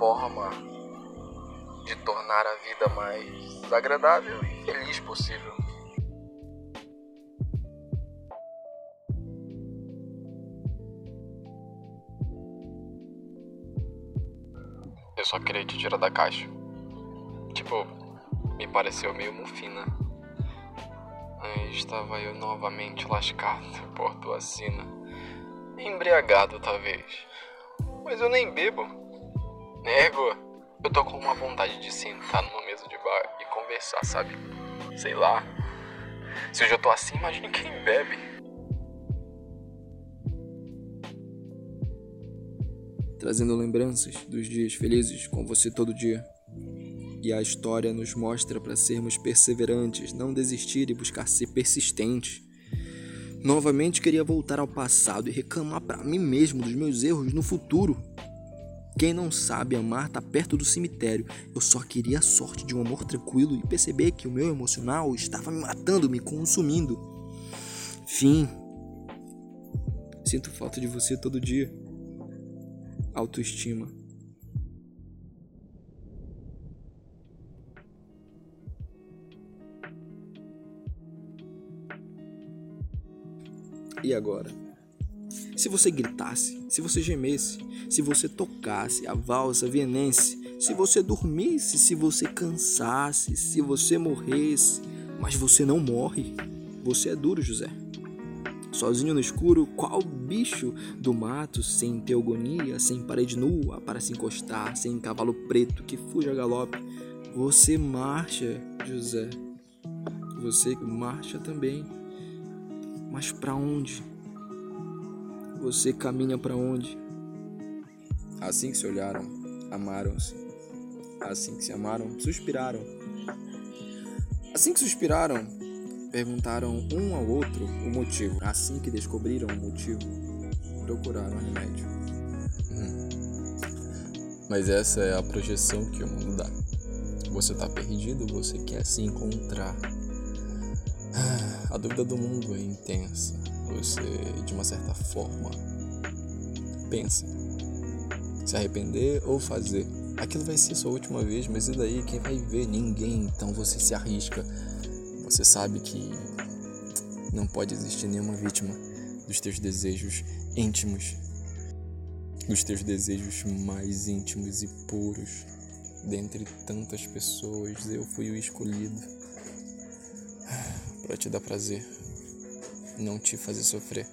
forma de tornar a vida mais agradável e feliz possível. Eu só queria te tirar da caixa. Tipo, me pareceu meio mufina. Aí estava eu novamente lascado por tua sina. Embriagado, talvez. Mas eu nem bebo. Nego, eu tô com uma vontade de sentar numa mesa de bar e conversar, sabe? Sei lá. Se eu tô assim, imagine quem bebe. trazendo lembranças dos dias felizes com você todo dia. E a história nos mostra para sermos perseverantes, não desistir e buscar ser persistentes. Novamente queria voltar ao passado e reclamar para mim mesmo dos meus erros no futuro. Quem não sabe amar tá perto do cemitério. Eu só queria a sorte de um amor tranquilo e perceber que o meu emocional estava me matando, me consumindo. Fim. Sinto falta de você todo dia autoestima. E agora? Se você gritasse, se você gemesse, se você tocasse a valsa vienense, se você dormisse, se você cansasse, se você morresse, mas você não morre, você é duro, José. Sozinho no escuro, qual bicho do mato, sem teogonia, sem parede nua para se encostar, sem cavalo preto que fuja a galope. Você marcha, José. Você marcha também. Mas para onde? Você caminha para onde? Assim que se olharam, amaram-se. Assim que se amaram, suspiraram. Assim que suspiraram, Perguntaram um ao outro o motivo. Assim que descobriram o motivo, procuraram remédio. Hum. Mas essa é a projeção que o mundo dá. Você tá perdido, você quer se encontrar. Dúvida do mundo é intensa. Você, de uma certa forma, pensa se arrepender ou fazer. Aquilo vai ser sua última vez, mas e daí? Quem vai ver? Ninguém. Então você se arrisca você sabe que não pode existir nenhuma vítima dos teus desejos íntimos, dos teus desejos mais íntimos e puros. Dentre tantas pessoas, eu fui o escolhido para te dar prazer, não te fazer sofrer.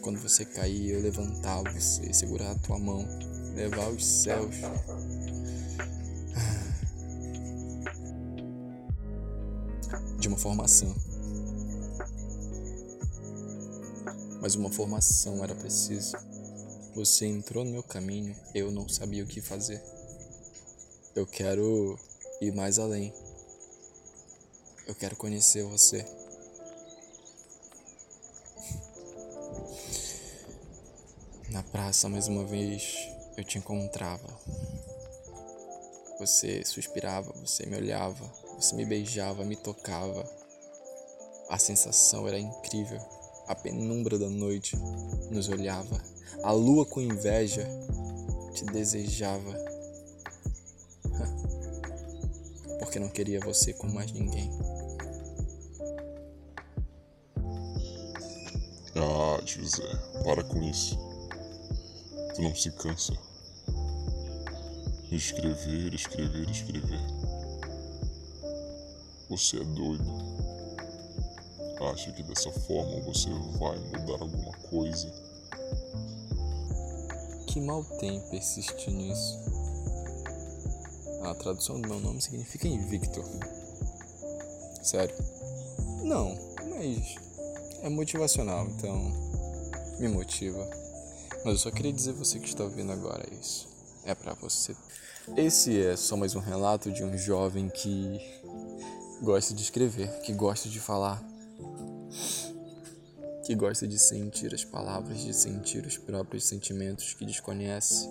Quando você cair, eu levantar você, segurar a tua mão, levar aos céus de uma formação. Mas uma formação era preciso. Você entrou no meu caminho, eu não sabia o que fazer. Eu quero ir mais além. Eu quero conhecer você. Na praça, mais uma vez, eu te encontrava. Você suspirava, você me olhava, você me beijava, me tocava. A sensação era incrível. A penumbra da noite nos olhava. A lua com inveja te desejava. Porque não queria você com mais ninguém. Ah, José, para com isso. Tu não se cansa. Escrever, escrever, escrever. Você é doido. Acha que dessa forma você vai mudar alguma coisa? Que mal tem persistir nisso? A tradução do meu nome significa invicto. Sério? Não, mas é motivacional, então me motiva. Mas eu só queria dizer você que está ouvindo agora isso. É para você. Esse é só mais um relato de um jovem que gosta de escrever, que gosta de falar, que gosta de sentir as palavras, de sentir os próprios sentimentos que desconhece.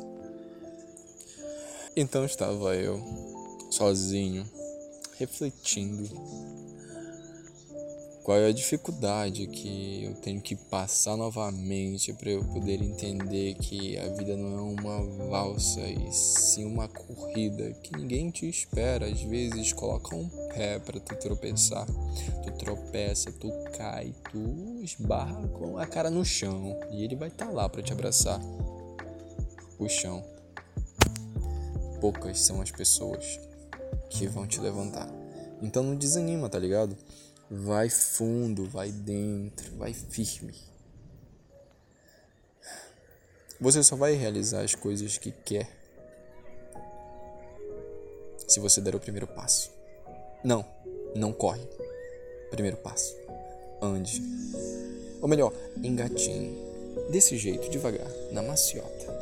Então estava eu, sozinho, refletindo, Qual é a dificuldade que eu tenho que passar novamente para eu poder entender que a vida não é uma valsa e sim uma corrida que ninguém te espera. Às vezes coloca um pé para tu tropeçar, tu tropeça, tu cai, tu esbarra com a cara no chão e ele vai estar tá lá para te abraçar. O chão. Poucas são as pessoas que vão te levantar. Então não desanima, tá ligado? Vai fundo, vai dentro, vai firme. Você só vai realizar as coisas que quer se você der o primeiro passo. Não, não corre. Primeiro passo. Ande. Ou melhor, engatinhe. Desse jeito, devagar, na maciota.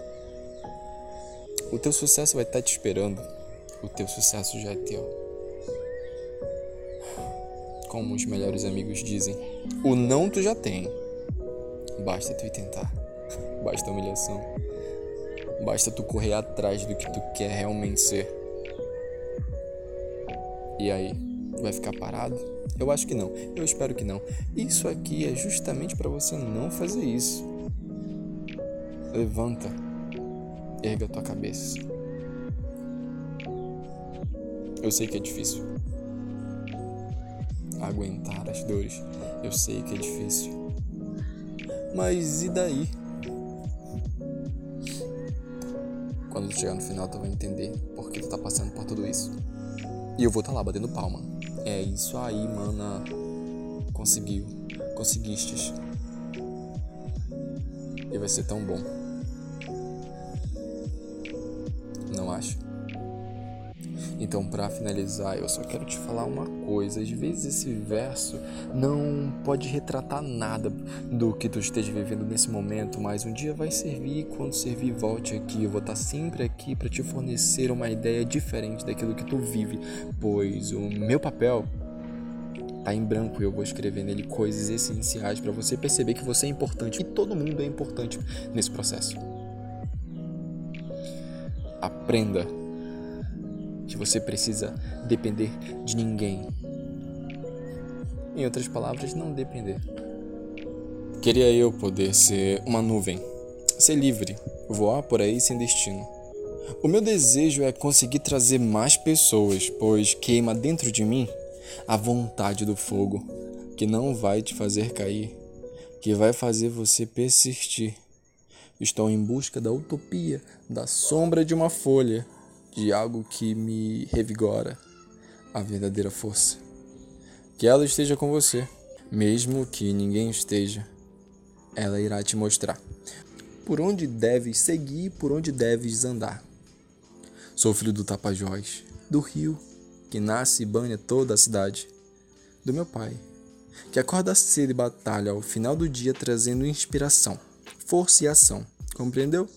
O teu sucesso vai estar te esperando. O teu sucesso já é teu como os melhores amigos dizem. O não tu já tem. Basta tu ir tentar. Basta humilhação. Basta tu correr atrás do que tu quer realmente ser. E aí, vai ficar parado? Eu acho que não. Eu espero que não. Isso aqui é justamente para você não fazer isso. Levanta. Erga tua cabeça. Eu sei que é difícil aguentar as dores. Eu sei que é difícil. Mas e daí? Quando tu chegar no final, tu vai entender por que tu tá passando por tudo isso. E eu vou estar tá lá batendo palma. É isso aí, mana. Conseguiu. Conseguistes. E vai ser tão bom. Não acho? Então, para finalizar, eu só quero te falar uma coisa. Às vezes esse verso não pode retratar nada do que tu esteja vivendo nesse momento, mas um dia vai servir. Quando servir, volte aqui. Eu vou estar sempre aqui para te fornecer uma ideia diferente daquilo que tu vive, pois o meu papel tá em branco e eu vou escrever nele coisas essenciais para você perceber que você é importante e todo mundo é importante nesse processo. Aprenda que você precisa depender de ninguém. Em outras palavras, não depender. Queria eu poder ser uma nuvem, ser livre, voar por aí sem destino. O meu desejo é conseguir trazer mais pessoas, pois queima dentro de mim a vontade do fogo, que não vai te fazer cair, que vai fazer você persistir. Estou em busca da utopia, da sombra de uma folha, de algo que me revigora a verdadeira força. Que ela esteja com você, mesmo que ninguém esteja, ela irá te mostrar por onde deves seguir, por onde deves andar. Sou filho do Tapajós, do rio que nasce e banha toda a cidade, do meu pai, que acorda cedo e batalha ao final do dia trazendo inspiração, força e ação. Compreendeu?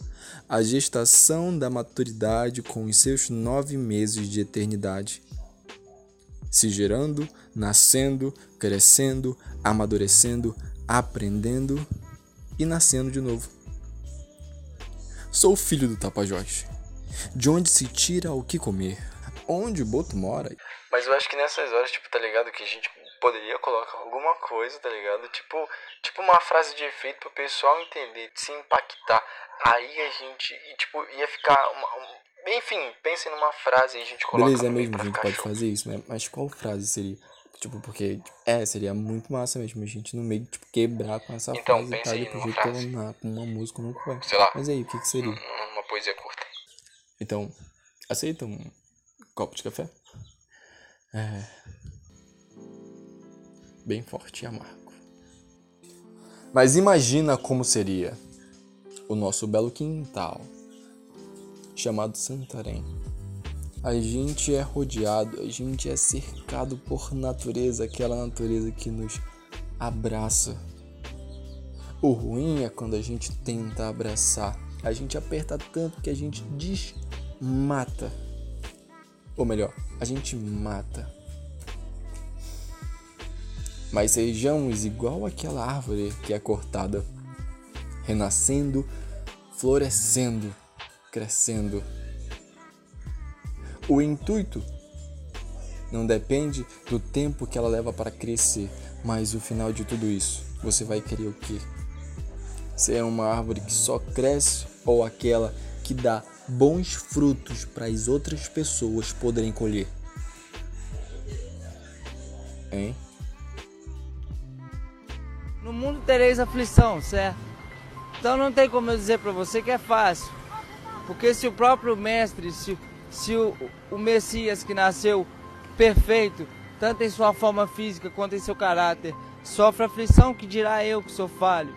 a gestação da maturidade com os seus nove meses de eternidade, se gerando, nascendo, crescendo, amadurecendo, aprendendo e nascendo de novo. Sou filho do Tapajós, de onde se tira o que comer, onde o boto mora. Mas eu acho que nessas horas, tipo, tá ligado? Que a gente poderia colocar alguma coisa, tá ligado? Tipo, tipo uma frase de efeito pro pessoal entender, se impactar. Aí a gente, tipo, ia ficar uma, um, enfim, pensem numa frase e a gente coloca Beleza, é mesmo, a gente pode fazer isso, né? Mas qual frase seria? Tipo, porque, é, seria muito massa mesmo a gente no meio, tipo, quebrar com essa então, frase e tal, depois jeito colocar com uma música no vai. Sei lá. Mas aí, o que que seria? Uma poesia curta. Então, aceita um copo de café? É. Bem forte e amargo. Mas imagina como seria o nosso belo quintal, chamado Santarém. A gente é rodeado, a gente é cercado por natureza, aquela natureza que nos abraça. O ruim é quando a gente tenta abraçar, a gente aperta tanto que a gente desmata. Ou melhor, a gente mata. Mas sejamos igual aquela árvore que é cortada renascendo, florescendo, crescendo. O intuito não depende do tempo que ela leva para crescer, Mas o final de tudo isso, você vai querer o quê? Ser uma árvore que só cresce ou aquela que dá bons frutos para as outras pessoas poderem colher? Hein? No mundo tereis aflição, certo? Então não tem como eu dizer para você que é fácil. Porque se o próprio mestre, se, se o, o Messias que nasceu perfeito, tanto em sua forma física quanto em seu caráter, sofre aflição, que dirá eu que sou falho?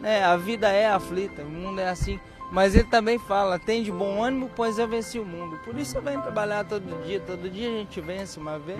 Né? A vida é aflita, o mundo é assim. Mas ele também fala, tem de bom ânimo, pois eu venci o mundo. Por isso eu venho trabalhar todo dia, todo dia a gente vence uma vez.